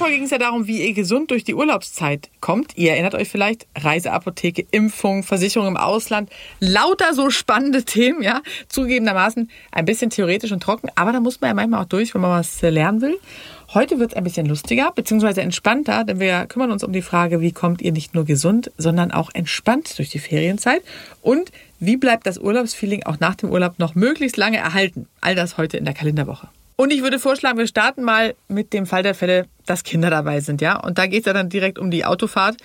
Folge ging es ja darum, wie ihr gesund durch die Urlaubszeit kommt. Ihr erinnert euch vielleicht, Reiseapotheke, Impfung, Versicherung im Ausland, lauter so spannende Themen, ja. Zugegebenermaßen ein bisschen theoretisch und trocken, aber da muss man ja manchmal auch durch, wenn man was lernen will. Heute wird es ein bisschen lustiger bzw. entspannter, denn wir kümmern uns um die Frage, wie kommt ihr nicht nur gesund, sondern auch entspannt durch die Ferienzeit und wie bleibt das Urlaubsfeeling auch nach dem Urlaub noch möglichst lange erhalten. All das heute in der Kalenderwoche. Und ich würde vorschlagen, wir starten mal mit dem Fall der Fälle, dass Kinder dabei sind, ja. Und da geht es ja dann direkt um die Autofahrt.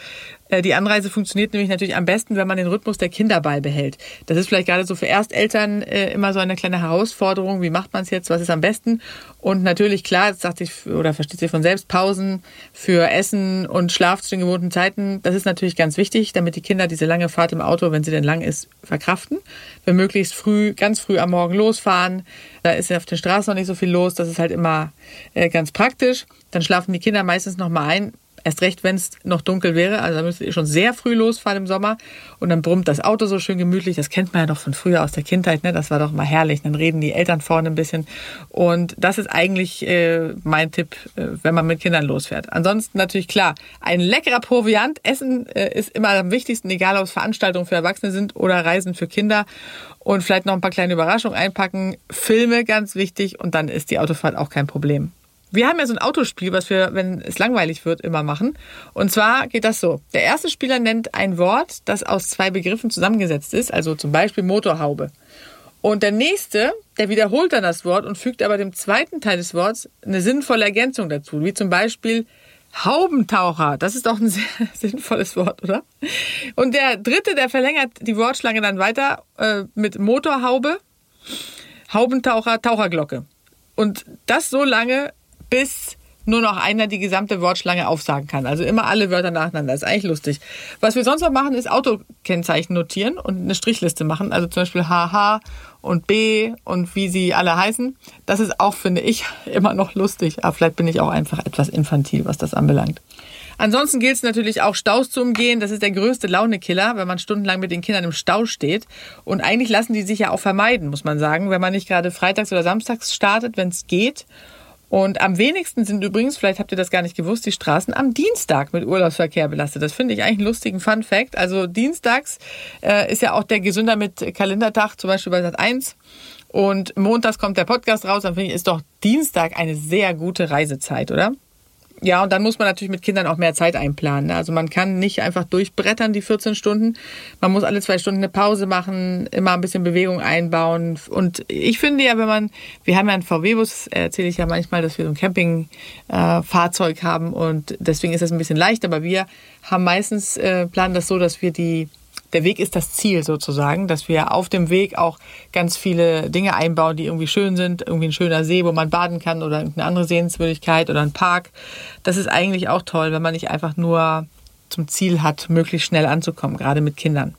Äh, die Anreise funktioniert nämlich natürlich am besten, wenn man den Rhythmus der Kinder beibehält. Das ist vielleicht gerade so für Ersteltern äh, immer so eine kleine Herausforderung. Wie macht man es jetzt? Was ist am besten? Und natürlich, klar, das sagt sich oder versteht sich von selbst, Pausen für Essen und Schlaf zu den gewohnten Zeiten. Das ist natürlich ganz wichtig, damit die Kinder diese lange Fahrt im Auto, wenn sie denn lang ist, verkraften. Wir möglichst früh, ganz früh am Morgen losfahren. Da ist auf den Straßen noch nicht so viel los. Das ist halt immer äh, ganz praktisch. Dann schlafen die Kinder meistens noch mal ein. Erst recht, wenn es noch dunkel wäre. Also da müsst ihr schon sehr früh losfahren im Sommer. Und dann brummt das Auto so schön gemütlich. Das kennt man ja doch von früher aus der Kindheit. Ne? Das war doch mal herrlich. Dann reden die Eltern vorne ein bisschen. Und das ist eigentlich äh, mein Tipp, äh, wenn man mit Kindern losfährt. Ansonsten natürlich klar, ein leckerer Proviant. Essen äh, ist immer am wichtigsten, egal ob es Veranstaltungen für Erwachsene sind oder Reisen für Kinder. Und vielleicht noch ein paar kleine Überraschungen einpacken. Filme ganz wichtig. Und dann ist die Autofahrt auch kein Problem. Wir haben ja so ein Autospiel, was wir, wenn es langweilig wird, immer machen. Und zwar geht das so. Der erste Spieler nennt ein Wort, das aus zwei Begriffen zusammengesetzt ist, also zum Beispiel Motorhaube. Und der nächste, der wiederholt dann das Wort und fügt aber dem zweiten Teil des Wortes eine sinnvolle Ergänzung dazu, wie zum Beispiel Haubentaucher. Das ist doch ein sehr sinnvolles Wort, oder? Und der dritte, der verlängert die Wortschlange dann weiter äh, mit Motorhaube, Haubentaucher, Taucherglocke. Und das so lange, bis nur noch einer die gesamte Wortschlange aufsagen kann. Also immer alle Wörter nacheinander. Das ist eigentlich lustig. Was wir sonst noch machen, ist Autokennzeichen notieren und eine Strichliste machen. Also zum Beispiel HH und B und wie sie alle heißen. Das ist auch, finde ich, immer noch lustig. Aber vielleicht bin ich auch einfach etwas infantil, was das anbelangt. Ansonsten gilt es natürlich auch, Staus zu umgehen. Das ist der größte Launekiller, wenn man stundenlang mit den Kindern im Stau steht. Und eigentlich lassen die sich ja auch vermeiden, muss man sagen, wenn man nicht gerade freitags oder samstags startet, wenn es geht. Und am wenigsten sind übrigens, vielleicht habt ihr das gar nicht gewusst, die Straßen am Dienstag mit Urlaubsverkehr belastet. Das finde ich eigentlich einen lustigen Fun Fact. Also dienstags äh, ist ja auch der Gesünder mit Kalendertag, zum Beispiel bei Sat 1. Und montags kommt der Podcast raus, dann finde ich, ist doch Dienstag eine sehr gute Reisezeit, oder? Ja, und dann muss man natürlich mit Kindern auch mehr Zeit einplanen. Ne? Also man kann nicht einfach durchbrettern die 14 Stunden. Man muss alle zwei Stunden eine Pause machen, immer ein bisschen Bewegung einbauen. Und ich finde ja, wenn man, wir haben ja einen VW-Bus, erzähle ich ja manchmal, dass wir so ein Campingfahrzeug äh, haben und deswegen ist das ein bisschen leicht. Aber wir haben meistens, äh, planen das so, dass wir die der Weg ist das Ziel sozusagen, dass wir auf dem Weg auch ganz viele Dinge einbauen, die irgendwie schön sind, irgendwie ein schöner See, wo man baden kann oder irgendeine andere Sehenswürdigkeit oder ein Park. Das ist eigentlich auch toll, wenn man nicht einfach nur zum Ziel hat, möglichst schnell anzukommen, gerade mit Kindern.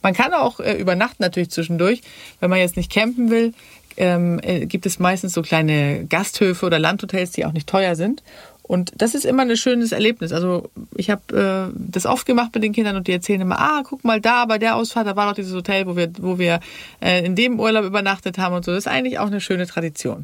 Man kann auch äh, übernachten natürlich zwischendurch, wenn man jetzt nicht campen will. Ähm, äh, gibt es meistens so kleine Gasthöfe oder Landhotels, die auch nicht teuer sind. Und das ist immer ein schönes Erlebnis. Also ich habe äh, das oft gemacht mit den Kindern und die erzählen immer, ah, guck mal da, bei der Ausfahrt, da war doch dieses Hotel, wo wir, wo wir äh, in dem Urlaub übernachtet haben und so. Das ist eigentlich auch eine schöne Tradition.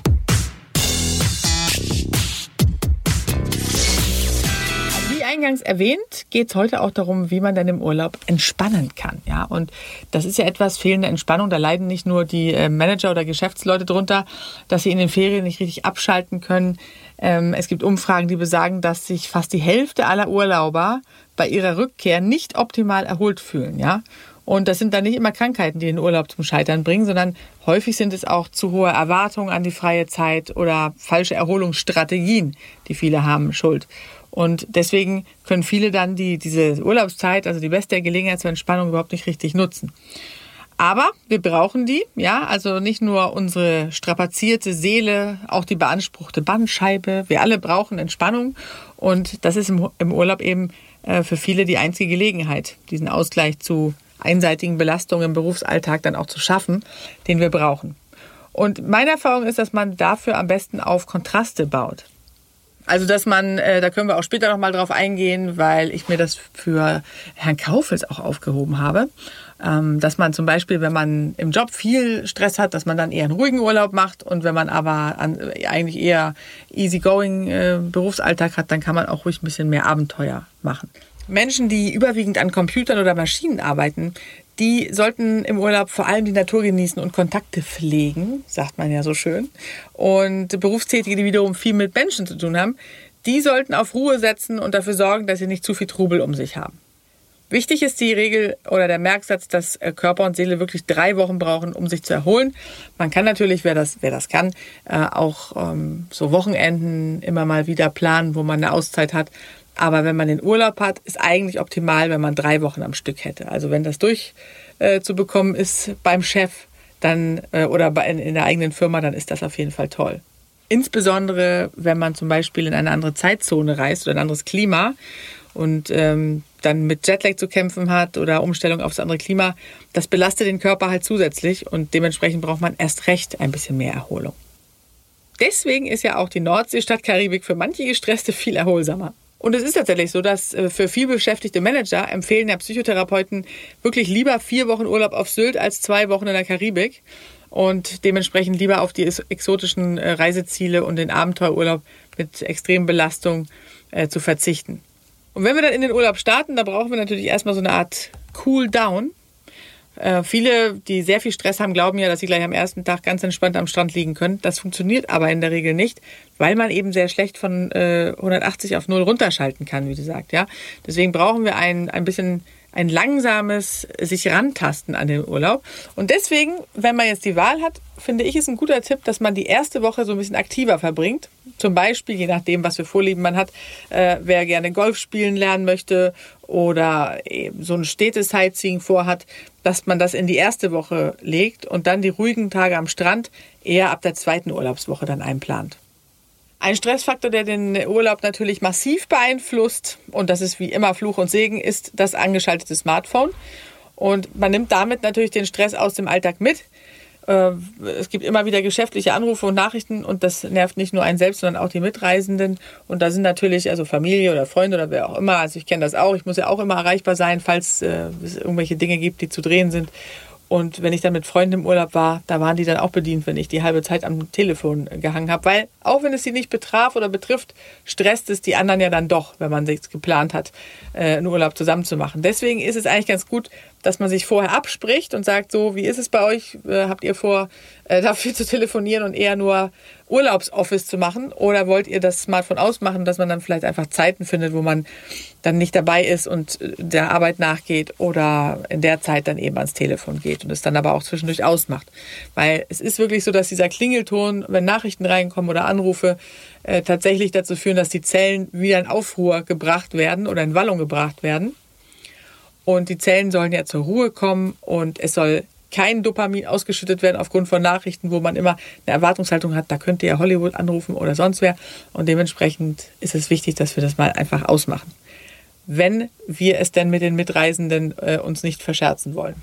Wie eingangs erwähnt, geht es heute auch darum, wie man dann im Urlaub entspannen kann. Ja, und das ist ja etwas fehlende Entspannung. Da leiden nicht nur die äh, Manager oder Geschäftsleute drunter, dass sie in den Ferien nicht richtig abschalten können. Ähm, es gibt Umfragen, die besagen, dass sich fast die Hälfte aller Urlauber bei ihrer Rückkehr nicht optimal erholt fühlen. Ja, und das sind dann nicht immer Krankheiten, die den Urlaub zum Scheitern bringen, sondern häufig sind es auch zu hohe Erwartungen an die freie Zeit oder falsche Erholungsstrategien, die viele haben, schuld. Und deswegen können viele dann die, diese Urlaubszeit, also die beste Gelegenheit zur Entspannung, überhaupt nicht richtig nutzen. Aber wir brauchen die, ja, also nicht nur unsere strapazierte Seele, auch die beanspruchte Bandscheibe. Wir alle brauchen Entspannung und das ist im Urlaub eben äh, für viele die einzige Gelegenheit, diesen Ausgleich zu einseitigen Belastungen im Berufsalltag dann auch zu schaffen, den wir brauchen. Und meine Erfahrung ist, dass man dafür am besten auf Kontraste baut. Also, dass man, äh, da können wir auch später nochmal drauf eingehen, weil ich mir das für Herrn Kaufels auch aufgehoben habe. Ähm, dass man zum Beispiel, wenn man im Job viel Stress hat, dass man dann eher einen ruhigen Urlaub macht und wenn man aber an, eigentlich eher easygoing äh, Berufsalltag hat, dann kann man auch ruhig ein bisschen mehr Abenteuer machen. Menschen, die überwiegend an Computern oder Maschinen arbeiten, die sollten im Urlaub vor allem die Natur genießen und Kontakte pflegen, sagt man ja so schön. Und Berufstätige, die wiederum viel mit Menschen zu tun haben, die sollten auf Ruhe setzen und dafür sorgen, dass sie nicht zu viel Trubel um sich haben. Wichtig ist die Regel oder der Merksatz, dass äh, Körper und Seele wirklich drei Wochen brauchen, um sich zu erholen. Man kann natürlich, wer das, wer das kann, äh, auch ähm, so Wochenenden immer mal wieder planen, wo man eine Auszeit hat. Aber wenn man den Urlaub hat, ist eigentlich optimal, wenn man drei Wochen am Stück hätte. Also wenn das durchzubekommen äh, ist beim Chef dann oder in der eigenen Firma, dann ist das auf jeden Fall toll. Insbesondere, wenn man zum Beispiel in eine andere Zeitzone reist oder ein anderes Klima und ähm, dann mit Jetlag zu kämpfen hat oder Umstellung aufs andere Klima, das belastet den Körper halt zusätzlich und dementsprechend braucht man erst recht ein bisschen mehr Erholung. Deswegen ist ja auch die Nordseestadt Karibik für manche Gestresste viel erholsamer. Und es ist tatsächlich so, dass äh, für viel beschäftigte Manager empfehlen ja Psychotherapeuten wirklich lieber vier Wochen Urlaub auf Sylt als zwei Wochen in der Karibik und dementsprechend lieber auf die exotischen äh, Reiseziele und den Abenteuerurlaub mit extremen Belastungen äh, zu verzichten. Und wenn wir dann in den Urlaub starten, da brauchen wir natürlich erstmal so eine Art Cool Down. Äh, viele, die sehr viel Stress haben, glauben ja, dass sie gleich am ersten Tag ganz entspannt am Strand liegen können. Das funktioniert aber in der Regel nicht, weil man eben sehr schlecht von äh, 180 auf 0 runterschalten kann, wie gesagt. Ja? Deswegen brauchen wir ein, ein bisschen ein langsames sich rantasten an den Urlaub. Und deswegen, wenn man jetzt die Wahl hat, finde ich es ein guter Tipp, dass man die erste Woche so ein bisschen aktiver verbringt. Zum Beispiel, je nachdem, was für Vorlieben man hat, äh, wer gerne Golf spielen lernen möchte oder so ein Städte-Sightseeing vorhat, dass man das in die erste Woche legt und dann die ruhigen Tage am Strand eher ab der zweiten Urlaubswoche dann einplant. Ein Stressfaktor, der den Urlaub natürlich massiv beeinflusst, und das ist wie immer Fluch und Segen, ist das angeschaltete Smartphone. Und man nimmt damit natürlich den Stress aus dem Alltag mit. Äh, es gibt immer wieder geschäftliche Anrufe und Nachrichten und das nervt nicht nur einen selbst, sondern auch die Mitreisenden. Und da sind natürlich also Familie oder Freunde oder wer auch immer. Also ich kenne das auch. Ich muss ja auch immer erreichbar sein, falls äh, es irgendwelche Dinge gibt, die zu drehen sind. Und wenn ich dann mit Freunden im Urlaub war, da waren die dann auch bedient, wenn ich die halbe Zeit am Telefon gehangen habe. Weil auch wenn es sie nicht betraf oder betrifft, stresst es die anderen ja dann doch, wenn man sich geplant hat, äh, einen Urlaub zusammen zu machen. Deswegen ist es eigentlich ganz gut, dass man sich vorher abspricht und sagt, so, wie ist es bei euch? Äh, habt ihr vor, dafür zu telefonieren und eher nur Urlaubsoffice zu machen? Oder wollt ihr das Smartphone ausmachen, dass man dann vielleicht einfach Zeiten findet, wo man dann nicht dabei ist und äh, der Arbeit nachgeht oder in der Zeit dann eben ans Telefon geht und es dann aber auch zwischendurch ausmacht? Weil es ist wirklich so, dass dieser Klingelton, wenn Nachrichten reinkommen oder Anrufe, äh, tatsächlich dazu führen, dass die Zellen wieder in Aufruhr gebracht werden oder in Wallung gebracht werden. Und die Zellen sollen ja zur Ruhe kommen und es soll kein Dopamin ausgeschüttet werden aufgrund von Nachrichten, wo man immer eine Erwartungshaltung hat, da könnte ja Hollywood anrufen oder sonst wer. Und dementsprechend ist es wichtig, dass wir das mal einfach ausmachen. Wenn wir es denn mit den Mitreisenden äh, uns nicht verscherzen wollen.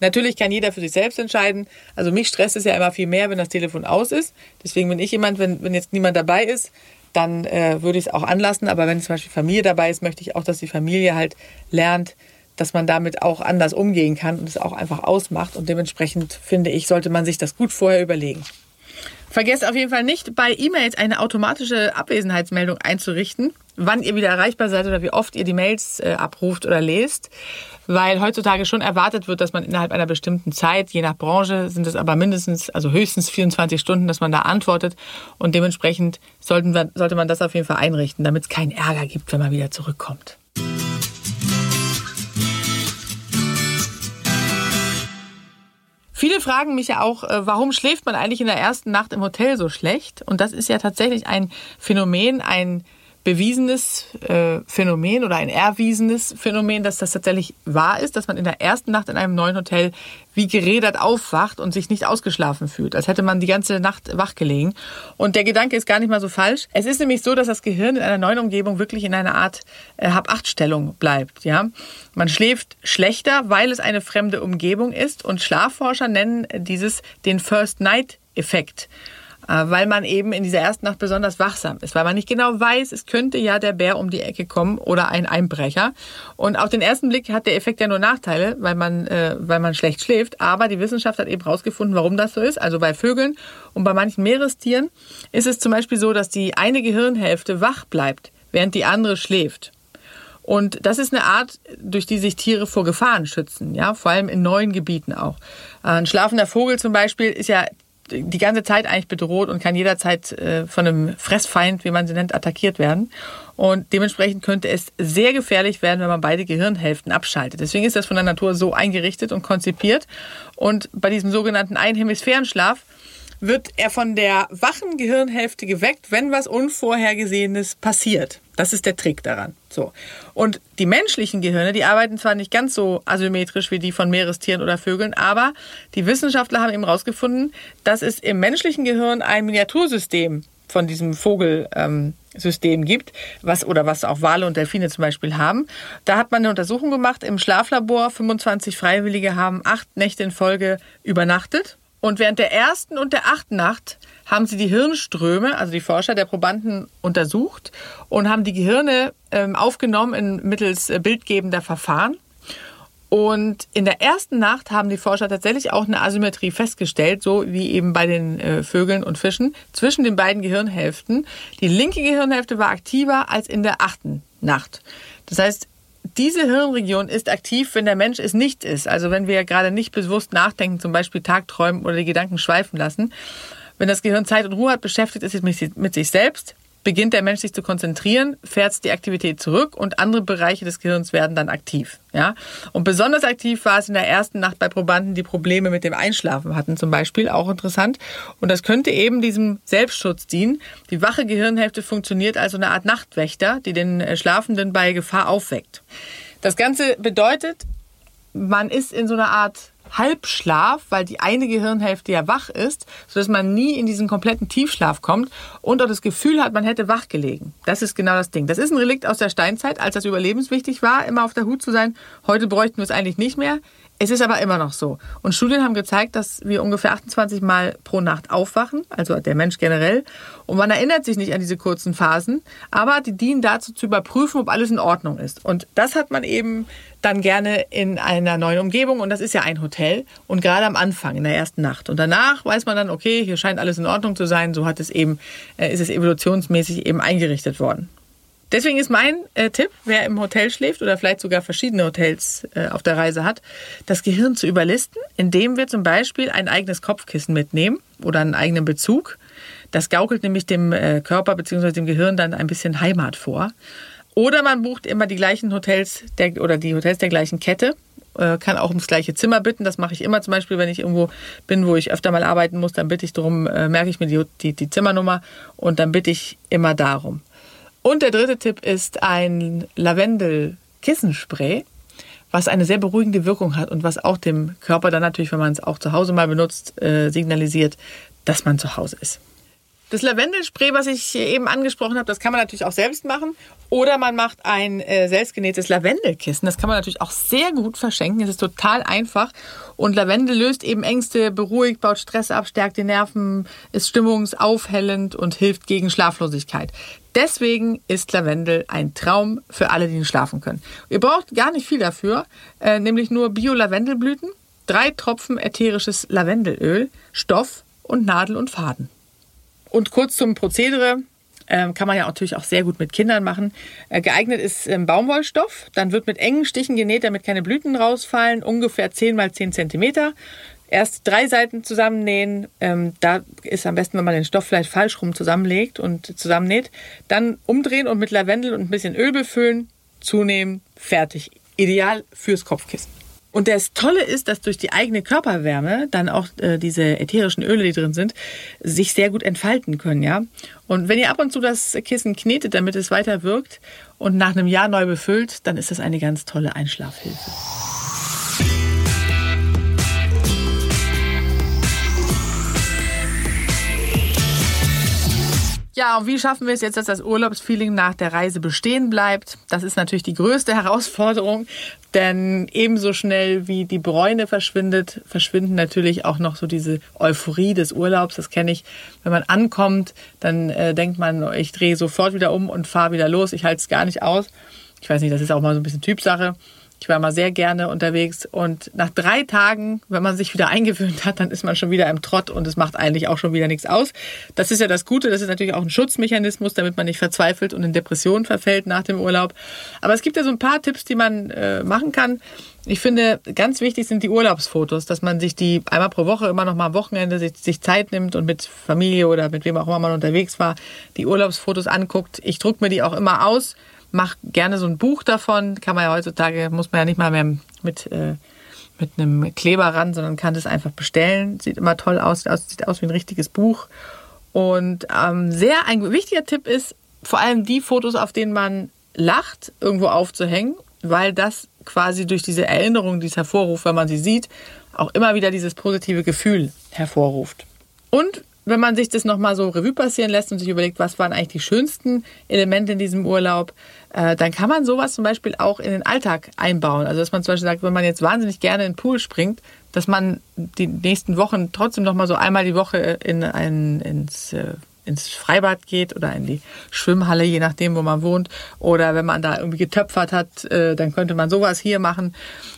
Natürlich kann jeder für sich selbst entscheiden. Also mich stresst es ja immer viel mehr, wenn das Telefon aus ist. Deswegen bin ich jemand, wenn, wenn jetzt niemand dabei ist, dann äh, würde ich es auch anlassen. Aber wenn zum Beispiel Familie dabei ist, möchte ich auch, dass die Familie halt lernt, dass man damit auch anders umgehen kann und es auch einfach ausmacht. Und dementsprechend finde ich, sollte man sich das gut vorher überlegen. Vergesst auf jeden Fall nicht, bei E-Mails eine automatische Abwesenheitsmeldung einzurichten, wann ihr wieder erreichbar seid oder wie oft ihr die Mails äh, abruft oder lest, weil heutzutage schon erwartet wird, dass man innerhalb einer bestimmten Zeit, je nach Branche, sind es aber mindestens, also höchstens 24 Stunden, dass man da antwortet und dementsprechend sollten sollte man das auf jeden Fall einrichten, damit es keinen Ärger gibt, wenn man wieder zurückkommt. Viele fragen mich ja auch, äh, warum schläft man eigentlich in der ersten Nacht im Hotel so schlecht? Und das ist ja tatsächlich ein Phänomen, ein bewiesenes äh, Phänomen oder ein erwiesenes Phänomen, dass das tatsächlich wahr ist, dass man in der ersten Nacht in einem neuen Hotel wie gerädert aufwacht und sich nicht ausgeschlafen fühlt, als hätte man die ganze Nacht wach gelegen. Und der Gedanke ist gar nicht mal so falsch. Es ist nämlich so, dass das Gehirn in einer neuen Umgebung wirklich in einer Art äh, Hab-Acht-Stellung bleibt. Ja, man schläft schlechter, weil es eine fremde Umgebung ist. Und Schlafforscher nennen dieses den First Night Effekt. Äh, weil man eben in dieser ersten Nacht besonders wachsam ist, weil man nicht genau weiß, es könnte ja der Bär um die Ecke kommen oder ein Einbrecher. Und auf den ersten Blick hat der Effekt ja nur Nachteile, weil man, äh, weil man schlecht schläft. Aber die Wissenschaft hat eben herausgefunden, warum das so ist. Also bei Vögeln und bei manchen Meerestieren ist es zum Beispiel so, dass die eine Gehirnhälfte wach bleibt, während die andere schläft. Und das ist eine Art, durch die sich Tiere vor Gefahren schützen, ja, vor allem in neuen Gebieten auch. Ein schlafender Vogel zum Beispiel ist ja die ganze Zeit eigentlich bedroht und kann jederzeit äh, von einem Fressfeind, wie man sie nennt, attackiert werden. Und dementsprechend könnte es sehr gefährlich werden, wenn man beide Gehirnhälften abschaltet. Deswegen ist das von der Natur so eingerichtet und konzipiert. Und bei diesem sogenannten Einhemisphärenschlaf wird er von der wachen Gehirnhälfte geweckt, wenn was Unvorhergesehenes passiert. Das ist der Trick daran. So. Und die menschlichen Gehirne, die arbeiten zwar nicht ganz so asymmetrisch wie die von Meerestieren oder Vögeln, aber die Wissenschaftler haben eben herausgefunden, dass es im menschlichen Gehirn ein Miniatursystem von diesem Vogelsystem ähm, gibt, was oder was auch Wale und Delfine zum Beispiel haben. Da hat man eine Untersuchung gemacht im Schlaflabor. 25 Freiwillige haben acht Nächte in Folge übernachtet und während der ersten und der achten Nacht haben sie die Hirnströme, also die Forscher der Probanden, untersucht und haben die Gehirne ähm, aufgenommen in, mittels äh, bildgebender Verfahren. Und in der ersten Nacht haben die Forscher tatsächlich auch eine Asymmetrie festgestellt, so wie eben bei den äh, Vögeln und Fischen, zwischen den beiden Gehirnhälften. Die linke Gehirnhälfte war aktiver als in der achten Nacht. Das heißt, diese Hirnregion ist aktiv, wenn der Mensch es nicht ist. Also wenn wir gerade nicht bewusst nachdenken, zum Beispiel Tagträumen oder die Gedanken schweifen lassen. Wenn das Gehirn Zeit und Ruhe hat, beschäftigt es sich mit sich selbst, beginnt der Mensch sich zu konzentrieren, fährt die Aktivität zurück und andere Bereiche des Gehirns werden dann aktiv. Ja? Und besonders aktiv war es in der ersten Nacht bei Probanden, die Probleme mit dem Einschlafen hatten, zum Beispiel, auch interessant. Und das könnte eben diesem Selbstschutz dienen. Die wache Gehirnhälfte funktioniert als eine Art Nachtwächter, die den äh, Schlafenden bei Gefahr aufweckt. Das Ganze bedeutet, man ist in so einer Art Halbschlaf, weil die eine Gehirnhälfte ja wach ist, sodass man nie in diesen kompletten Tiefschlaf kommt und auch das Gefühl hat, man hätte wach gelegen. Das ist genau das Ding. Das ist ein Relikt aus der Steinzeit, als das überlebenswichtig war, immer auf der Hut zu sein. Heute bräuchten wir es eigentlich nicht mehr. Es ist aber immer noch so. Und Studien haben gezeigt, dass wir ungefähr 28 Mal pro Nacht aufwachen, also der Mensch generell. Und man erinnert sich nicht an diese kurzen Phasen, aber die dienen dazu zu überprüfen, ob alles in Ordnung ist. Und das hat man eben dann gerne in einer neuen Umgebung. Und das ist ja ein Hotel. Und gerade am Anfang, in der ersten Nacht. Und danach weiß man dann, okay, hier scheint alles in Ordnung zu sein. So hat es eben, äh, ist es evolutionsmäßig eben eingerichtet worden. Deswegen ist mein äh, Tipp, wer im Hotel schläft oder vielleicht sogar verschiedene Hotels äh, auf der Reise hat, das Gehirn zu überlisten, indem wir zum Beispiel ein eigenes Kopfkissen mitnehmen oder einen eigenen Bezug. Das gaukelt nämlich dem äh, Körper bzw. dem Gehirn dann ein bisschen Heimat vor. Oder man bucht immer die gleichen Hotels der, oder die Hotels der gleichen Kette, äh, kann auch ums gleiche Zimmer bitten. Das mache ich immer zum Beispiel, wenn ich irgendwo bin, wo ich öfter mal arbeiten muss, dann bitte ich darum, äh, merke ich mir die, die, die Zimmernummer und dann bitte ich immer darum. Und der dritte Tipp ist ein Lavendel-Kissenspray, was eine sehr beruhigende Wirkung hat und was auch dem Körper dann natürlich, wenn man es auch zu Hause mal benutzt, äh, signalisiert, dass man zu Hause ist. Das Lavendelspray, was ich eben angesprochen habe, das kann man natürlich auch selbst machen. Oder man macht ein äh, selbstgenähtes Lavendelkissen. Das kann man natürlich auch sehr gut verschenken. Es ist total einfach. Und Lavendel löst eben Ängste, beruhigt, baut Stress ab, stärkt die Nerven, ist stimmungsaufhellend und hilft gegen Schlaflosigkeit. Deswegen ist Lavendel ein Traum für alle, die nicht schlafen können. Ihr braucht gar nicht viel dafür, äh, nämlich nur Bio-Lavendelblüten, drei Tropfen ätherisches Lavendelöl, Stoff und Nadel und Faden. Und kurz zum Prozedere. Ähm, kann man ja natürlich auch sehr gut mit Kindern machen. Äh, geeignet ist ähm, Baumwollstoff. Dann wird mit engen Stichen genäht, damit keine Blüten rausfallen. Ungefähr 10 mal 10 Zentimeter. Erst drei Seiten zusammennähen. Ähm, da ist am besten, wenn man den Stoff vielleicht falsch rum zusammenlegt und zusammennäht. Dann umdrehen und mit Lavendel und ein bisschen Öl befüllen. Zunehmen. Fertig. Ideal fürs Kopfkissen. Und das Tolle ist, dass durch die eigene Körperwärme dann auch äh, diese ätherischen Öle, die drin sind, sich sehr gut entfalten können, ja. Und wenn ihr ab und zu das Kissen knetet, damit es weiter wirkt und nach einem Jahr neu befüllt, dann ist das eine ganz tolle Einschlafhilfe. Ja, und wie schaffen wir es jetzt, dass das Urlaubsfeeling nach der Reise bestehen bleibt? Das ist natürlich die größte Herausforderung, denn ebenso schnell wie die Bräune verschwindet, verschwinden natürlich auch noch so diese Euphorie des Urlaubs. Das kenne ich. Wenn man ankommt, dann äh, denkt man, ich drehe sofort wieder um und fahre wieder los. Ich halte es gar nicht aus. Ich weiß nicht, das ist auch mal so ein bisschen Typsache. Ich war mal sehr gerne unterwegs und nach drei Tagen, wenn man sich wieder eingewöhnt hat, dann ist man schon wieder im Trott und es macht eigentlich auch schon wieder nichts aus. Das ist ja das Gute, das ist natürlich auch ein Schutzmechanismus, damit man nicht verzweifelt und in Depressionen verfällt nach dem Urlaub. Aber es gibt ja so ein paar Tipps, die man äh, machen kann. Ich finde, ganz wichtig sind die Urlaubsfotos, dass man sich die einmal pro Woche, immer noch mal am Wochenende sich, sich Zeit nimmt und mit Familie oder mit wem auch immer man unterwegs war, die Urlaubsfotos anguckt. Ich druck mir die auch immer aus mach gerne so ein Buch davon. Kann man ja heutzutage, muss man ja nicht mal mehr mit, äh, mit einem Kleber ran, sondern kann das einfach bestellen. Sieht immer toll aus, sieht aus wie ein richtiges Buch. Und ähm, sehr ein wichtiger Tipp ist, vor allem die Fotos, auf denen man lacht, irgendwo aufzuhängen, weil das quasi durch diese Erinnerung, die es hervorruft, wenn man sie sieht, auch immer wieder dieses positive Gefühl hervorruft. Und wenn man sich das nochmal so Revue passieren lässt und sich überlegt, was waren eigentlich die schönsten Elemente in diesem Urlaub, äh, dann kann man sowas zum Beispiel auch in den Alltag einbauen. Also dass man zum Beispiel sagt, wenn man jetzt wahnsinnig gerne in den Pool springt, dass man die nächsten Wochen trotzdem nochmal so einmal die Woche in ein, ins äh, ins Freibad geht oder in die Schwimmhalle, je nachdem, wo man wohnt. Oder wenn man da irgendwie getöpfert hat, äh, dann könnte man sowas hier machen.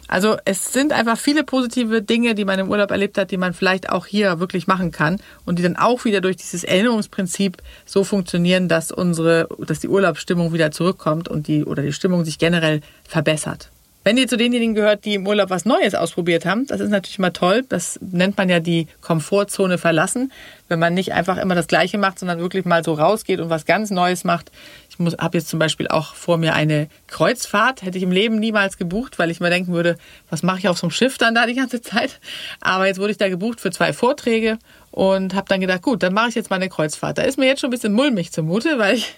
Also es sind einfach viele positive Dinge, die man im Urlaub erlebt hat, die man vielleicht auch hier wirklich machen kann und die dann auch wieder durch dieses Erinnerungsprinzip so funktionieren, dass unsere, dass die Urlaubsstimmung wieder zurückkommt und die oder die Stimmung sich generell verbessert. Wenn ihr zu denjenigen gehört, die im Urlaub was Neues ausprobiert haben, das ist natürlich mal toll. Das nennt man ja die Komfortzone verlassen. Wenn man nicht einfach immer das Gleiche macht, sondern wirklich mal so rausgeht und was ganz Neues macht. Ich habe jetzt zum Beispiel auch vor mir eine Kreuzfahrt. Hätte ich im Leben niemals gebucht, weil ich mir denken würde, was mache ich auf so einem Schiff dann da die ganze Zeit? Aber jetzt wurde ich da gebucht für zwei Vorträge und habe dann gedacht, gut, dann mache ich jetzt mal eine Kreuzfahrt. Da ist mir jetzt schon ein bisschen mulmig zumute, weil ich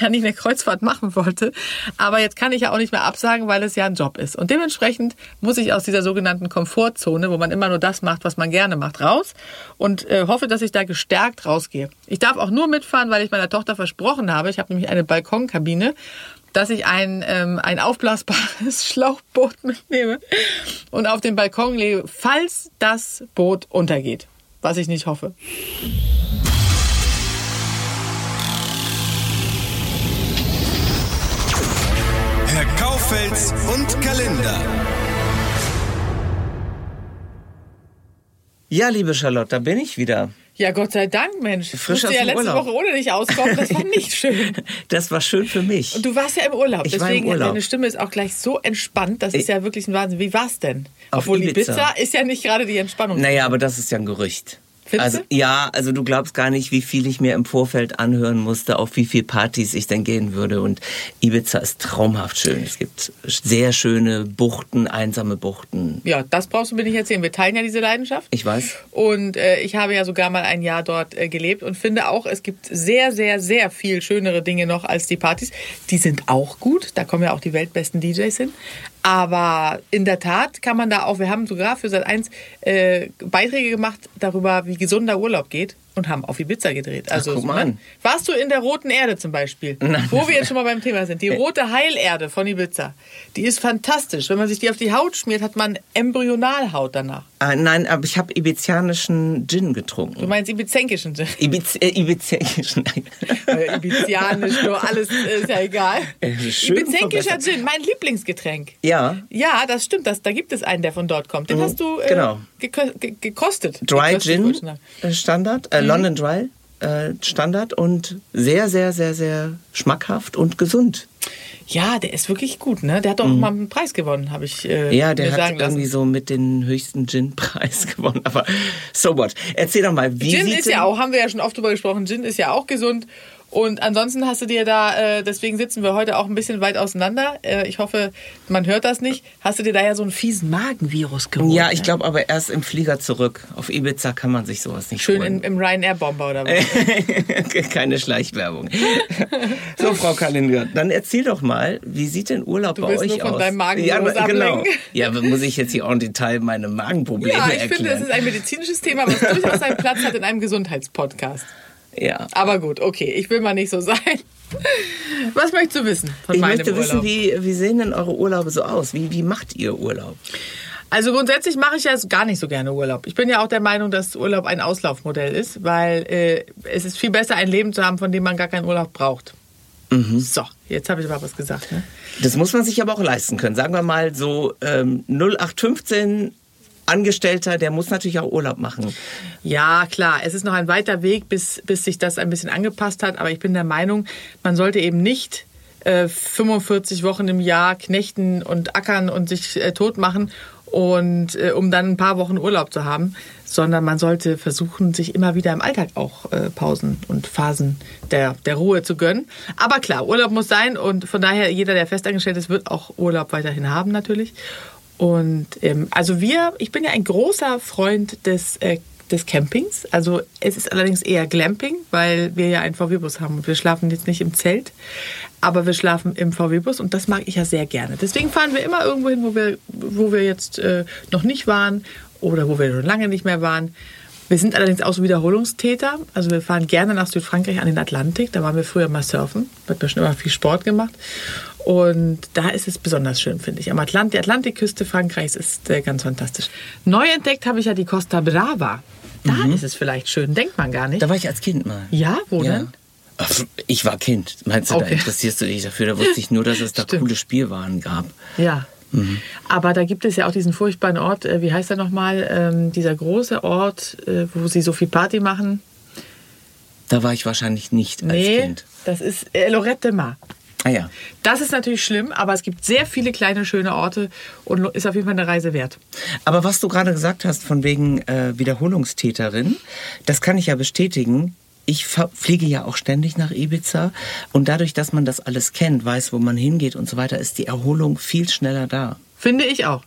ja nicht eine Kreuzfahrt machen wollte. Aber jetzt kann ich ja auch nicht mehr absagen, weil es ja ein Job ist. Und dementsprechend muss ich aus dieser sogenannten Komfortzone, wo man immer nur das macht, was man gerne macht, raus und äh, hoffe, dass ich da gestärkt rausgehe. Ich darf auch nur mitfahren, weil ich meiner Tochter versprochen habe. Ich habe nämlich eine Balkonkabine dass ich ein, ähm, ein aufblasbares Schlauchboot mitnehme und auf den Balkon lege, falls das Boot untergeht was ich nicht hoffe. Herr Kaufels und Kalender. Ja, liebe Charlotte, da bin ich wieder. Ja, Gott sei Dank, Mensch. Frisch ich musste ja letzte Urlaub. Woche ohne dich auskommen. Das war nicht schön. Das war schön für mich. Und du warst ja im Urlaub. Ich Deswegen war im Urlaub. deine Stimme ist auch gleich so entspannt. Das ist ja wirklich ein Wahnsinn. Wie war's denn? Auf Obwohl Ibiza. Ibiza ist ja nicht gerade die Entspannung. Naja, aber das ist ja ein Gerücht. Also, ja, also du glaubst gar nicht, wie viel ich mir im Vorfeld anhören musste, auf wie viele Partys ich denn gehen würde. Und Ibiza ist traumhaft schön. Es gibt sehr schöne Buchten, einsame Buchten. Ja, das brauchst du mir nicht erzählen. Wir teilen ja diese Leidenschaft. Ich weiß. Und äh, ich habe ja sogar mal ein Jahr dort äh, gelebt und finde auch, es gibt sehr, sehr, sehr viel schönere Dinge noch als die Partys. Die sind auch gut, da kommen ja auch die weltbesten DJs hin. Aber in der Tat kann man da auch, wir haben sogar für Sat 1 äh, Beiträge gemacht darüber, wie gesunder Urlaub geht und haben auf Ibiza gedreht. Also, guck mal ne? an. Warst du in der Roten Erde zum Beispiel? Nein. Wo wir jetzt schon mal beim Thema sind. Die rote Heilerde von Ibiza. Die ist fantastisch. Wenn man sich die auf die Haut schmiert, hat man Embryonalhaut danach. Ah, nein, aber ich habe ibizianischen Gin Du getrunken. meinst ibizenkischen Gin. Ibiz äh, ibizianischen. Äh, Ibizianisch, nur alles ist ja egal. Äh, schön Ibizenkischer. Gin, mein Lieblingsgetränk. ja, Ja, das stimmt. Das, da gibt es einen, der von dort kommt. Den hast du äh, genau. geko ge gekostet. Dry Gekostet, Gin Standard, äh, London Dry äh, Standard und sehr, sehr, sehr, sehr schmackhaft und gesund. Ja, der ist wirklich gut, ne? Der hat doch mal einen Preis gewonnen, habe ich äh, Mhm. Ja, der hat irgendwie so mit den höchsten Gin-Preis gewonnen. Aber so what? Erzähl doch mal, wie Gin ist ja auch, haben wir ja schon oft drüber gesprochen, Gin ist ja auch gesund. Und ansonsten hast du dir da, äh, deswegen sitzen wir heute auch ein bisschen weit auseinander. Äh, ich hoffe, man hört das nicht. Hast du dir da ja so einen fiesen Magenvirus geholt? Ja, ich ne? glaube aber erst im Flieger zurück. Auf Ibiza kann man sich sowas nicht Schön holen. in, im Ryanair-Bomber oder was? Keine Schleichwerbung. so, Frau Kalinger, dann erzähl doch mal, wie sieht denn Urlaub Du bei euch nur von aus? deinem ja, Magenvirus genau. ablenken. Ja, muss ich jetzt hier auch im Detail meine Magenprobleme Ja, ich erklären? finde, das ist ein medizinisches Thema, was durchaus seinen Platz hat in einem Gesundheitspodcast. Ja. Aber gut, okay, ich will mal nicht so sein. Was möchtest du wissen von Ich meinem möchte wissen, Urlaub? wie, wie sehen denn eure Urlaube so aus? Wie, wie macht ihr Urlaub? Also grundsätzlich mache ich ja gar nicht so gerne Urlaub. Ich bin ja auch der Meinung, dass Urlaub ein Auslaufmodell ist, weil äh, es ist viel besser, ein Leben zu haben, von dem man gar keinen Urlaub braucht. Mhm. So, jetzt habe ich aber was gesagt. Ne? Das muss man sich aber auch leisten können. Sagen wir mal so ähm, 0815 Angestellter, der muss natürlich auch Urlaub machen. Ja, klar, es ist noch ein weiter Weg, bis, bis sich das ein bisschen angepasst hat. Aber ich bin der Meinung, man sollte eben nicht äh, 45 Wochen im Jahr knechten und ackern und sich äh, tot machen, und, äh, um dann ein paar Wochen Urlaub zu haben, sondern man sollte versuchen, sich immer wieder im Alltag auch äh, Pausen und Phasen der, der Ruhe zu gönnen. Aber klar, Urlaub muss sein und von daher, jeder, der festangestellt ist, wird auch Urlaub weiterhin haben natürlich. Und ähm, also wir, ich bin ja ein großer Freund des, äh, des Campings. Also es ist allerdings eher Glamping, weil wir ja einen VW-Bus haben. Und wir schlafen jetzt nicht im Zelt, aber wir schlafen im VW-Bus und das mag ich ja sehr gerne. Deswegen fahren wir immer irgendwo hin, wo wir, wo wir jetzt äh, noch nicht waren oder wo wir schon lange nicht mehr waren. Wir sind allerdings auch so Wiederholungstäter. Also wir fahren gerne nach Südfrankreich an den Atlantik. Da waren wir früher mal surfen. Da hat mir schon immer viel Sport gemacht. Und da ist es besonders schön, finde ich. Am Atlant die Atlantikküste Frankreichs ist äh, ganz fantastisch. Neu entdeckt habe ich ja die Costa Brava. Da ist es vielleicht schön, denkt man gar nicht. Da war ich als Kind mal. Ja, wo denn? Ach, ich war Kind. Meinst du, da Okay. interessierst du dich dafür? Da wusste ich nur, dass es da Stimmt. coole Spielwaren gab. Ja. Aber da gibt es ja auch diesen furchtbaren Ort, äh, wie heißt er nochmal? Ähm, dieser große Ort, äh, wo sie so viel Party machen. Da war ich wahrscheinlich nicht als Nee, Kind. das ist äh, Lorette de Mar. Ah ja. Das ist natürlich schlimm, aber es gibt sehr viele kleine, schöne Orte und ist auf jeden Fall eine Reise wert. Aber was du gerade gesagt hast von wegen äh, Wiederholungstäterin, das kann ich ja bestätigen. Ich fliege ja auch ständig nach Ibiza und dadurch, dass man das alles kennt, weiß, wo man hingeht und so weiter, ist die Erholung viel schneller da. Finde ich auch.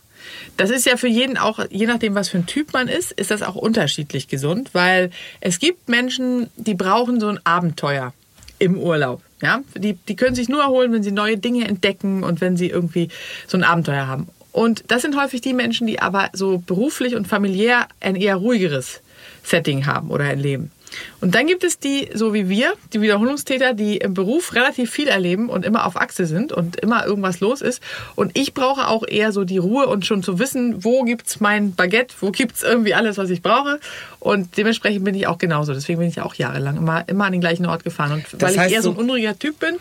Das ist ja für jeden auch, je nachdem, was für ein Typ man ist, ist das auch unterschiedlich gesund, weil es gibt Menschen, die brauchen so ein Abenteuer im Urlaub. Ja? Die, die können sich nur erholen, wenn sie neue Dinge entdecken und wenn sie irgendwie so ein Abenteuer haben. Und das sind häufig die Menschen, die aber so beruflich und familiär ein eher ruhigeres Setting haben oder ein Leben. Und dann gibt es die, so wie wir, die Wiederholungstäter, die im Beruf relativ viel erleben und immer auf Achse sind und immer irgendwas los ist. Und ich brauche auch eher so die Ruhe und schon zu wissen, wo gibt's mein Baguette, wo gibt's irgendwie alles, was ich brauche. Und dementsprechend bin ich auch genauso. Deswegen bin ich auch jahrelang immer, immer an den gleichen Ort gefahren. Und Das weil ich eher so ein unruhiger Typ bin,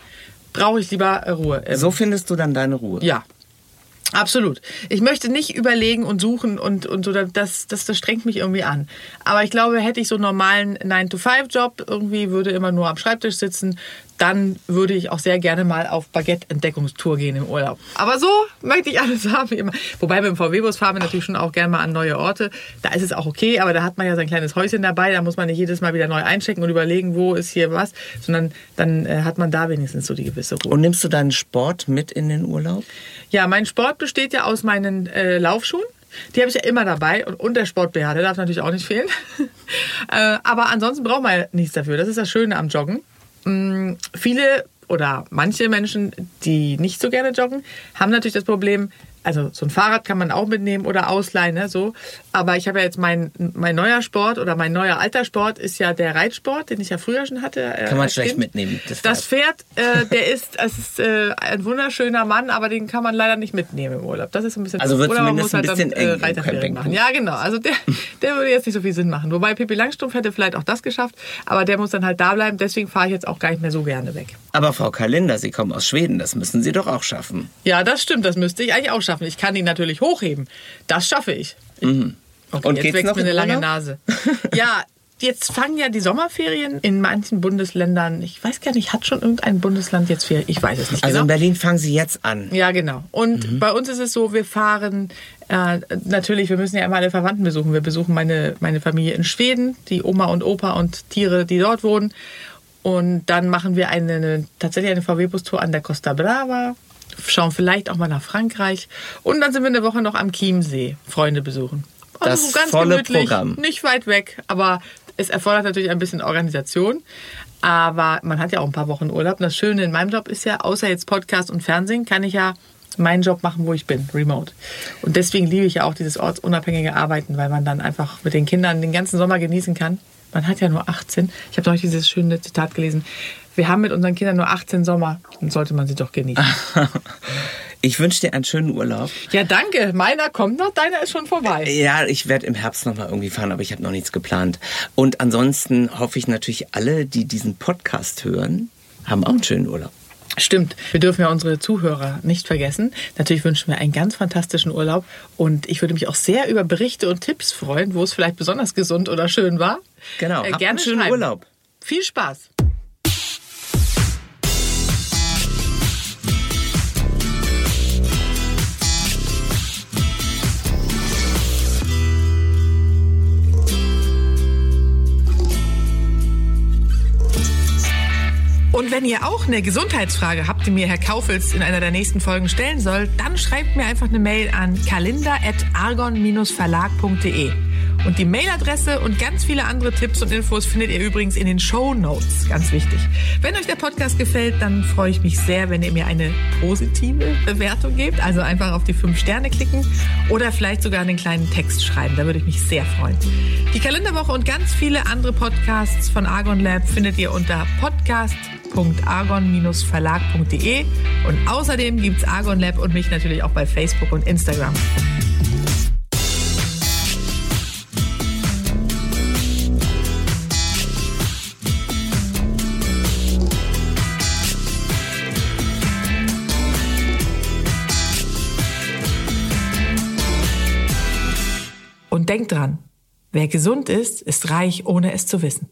brauche ich lieber Ruhe. So findest du dann deine Ruhe. ja. Absolut. Ich möchte nicht überlegen und suchen und, und so, das, das, das strengt mich irgendwie an. Aber ich glaube, hätte ich so einen normalen 9-to-5-Job, irgendwie würde immer nur am Schreibtisch sitzen, dann würde ich auch sehr gerne mal auf Baguette-Entdeckungstour gehen im Urlaub. Aber so möchte ich alles haben wie immer. Wobei mit dem VW-Bus fahren wir natürlich schon auch gerne mal an neue Orte. Da ist es auch okay, aber da hat man ja sein kleines Häuschen dabei. Da muss man nicht jedes Mal wieder neu einchecken und überlegen, wo ist hier was, sondern dann äh, hat man da wenigstens so die gewisse Ruhe. Und nimmst du deinen Sport mit in den Urlaub? Ja, mein Sport besteht ja aus meinen äh, Laufschuhen. Die habe ich ja immer dabei und, und der Sport BH, der darf natürlich auch nicht fehlen. äh, aber ansonsten braucht man ja nichts dafür. Das ist das Schöne am Joggen. Mm, viele oder manche Menschen, die nicht so gerne joggen, haben natürlich das Problem, also so ein Fahrrad kann man auch mitnehmen oder ausleihen, ne, so. Aber ich habe ja jetzt mein, mein neuer Sport oder mein neuer alter Sport ist ja der Reitsport, den ich ja früher schon hatte. äh, Kann man schlecht Kind. mitnehmen, das Das Pferd, äh, der ist, es ist äh, ein wunderschöner Mann, aber den kann man leider nicht mitnehmen im Urlaub. Das ist ein bisschen Also wird Oder man muss halt ein bisschen dann, eng äh, Reiterferien machen. Ja, genau. Also der, der würde jetzt nicht so viel Sinn machen. Wobei Pippi Langstrumpf hätte vielleicht auch das geschafft, aber der muss dann halt da bleiben. Deswegen fahre ich jetzt auch gar nicht mehr so gerne weg. Aber Frau Kalender, Sie kommen aus Schweden, das müssen Sie doch auch schaffen. Ja, das stimmt. Das müsste ich eigentlich auch schaffen. Ich kann ihn natürlich hochheben. Das schaffe ich. Okay, Mhm. Und jetzt wächst noch mir eine in lange Urlaub? Nase. Ja, jetzt fangen ja die Sommerferien in manchen Bundesländern. Ich weiß gar nicht, hat schon irgendein Bundesland jetzt Ferien? Ich weiß es nicht Also genau. in Berlin fangen Sie jetzt an. Ja, genau. Und bei uns ist es so, wir fahren äh, natürlich, wir müssen ja immer alle Verwandten besuchen. Wir besuchen meine, meine Familie in Schweden, die Oma und Opa und Tiere, die dort wohnen. Und dann machen wir eine tatsächlich eine VW-Bus-Tour an der Costa Brava, schauen vielleicht auch mal nach Frankreich. Und dann sind wir eine Woche noch am Chiemsee Freunde besuchen. Das volle Programm. nicht weit weg, aber es erfordert natürlich ein bisschen Organisation. Aber man hat ja auch ein paar Wochen Urlaub. Und das Schöne in meinem Job ist ja, außer jetzt Podcast und Fernsehen, kann ich ja meinen Job machen, wo ich bin, remote. Und deswegen liebe ich ja auch dieses ortsunabhängige Arbeiten, weil man dann einfach mit den Kindern den ganzen Sommer genießen kann. Man hat ja nur 18. Ich habe neulich dieses schöne Zitat gelesen. Wir haben mit unseren Kindern nur 18 Sommer. Dann sollte man sie doch genießen. Ich wünsche dir einen schönen Urlaub. Ja, danke. Meiner kommt noch, deiner ist schon vorbei. Ja, ich werde im Herbst noch mal irgendwie fahren, aber ich habe noch nichts geplant. Und ansonsten hoffe ich natürlich, alle, die diesen Podcast hören, haben auch einen schönen Urlaub. Stimmt, wir dürfen ja unsere Zuhörer nicht vergessen. Natürlich wünschen wir einen ganz fantastischen Urlaub und ich würde mich auch sehr über Berichte und Tipps freuen, wo es vielleicht besonders gesund oder schön war. Genau, Äh, habt gerne einen schönen schreiben. Urlaub. Viel Spaß. Und wenn ihr auch eine Gesundheitsfrage habt, die mir Herr Kaufels in einer der nächsten Folgen stellen soll, dann schreibt mir einfach eine Mail an kalender.argon-verlag.de. Und die Mailadresse und ganz viele andere Tipps und Infos findet ihr übrigens in den Show Notes. Ganz wichtig. Wenn euch der Podcast gefällt, dann freue ich mich sehr, wenn ihr mir eine positive Bewertung gebt. Also einfach auf die fünf Sterne klicken oder vielleicht sogar einen kleinen Text schreiben. Da würde ich mich sehr freuen. Die Kalenderwoche und ganz viele andere Podcasts von Argon Lab findet ihr unter podcast.argon-verlag.de. Und außerdem gibt's Argon Lab und mich natürlich auch bei Facebook und Instagram. Und denkt dran, wer gesund ist, ist reich, ohne es zu wissen.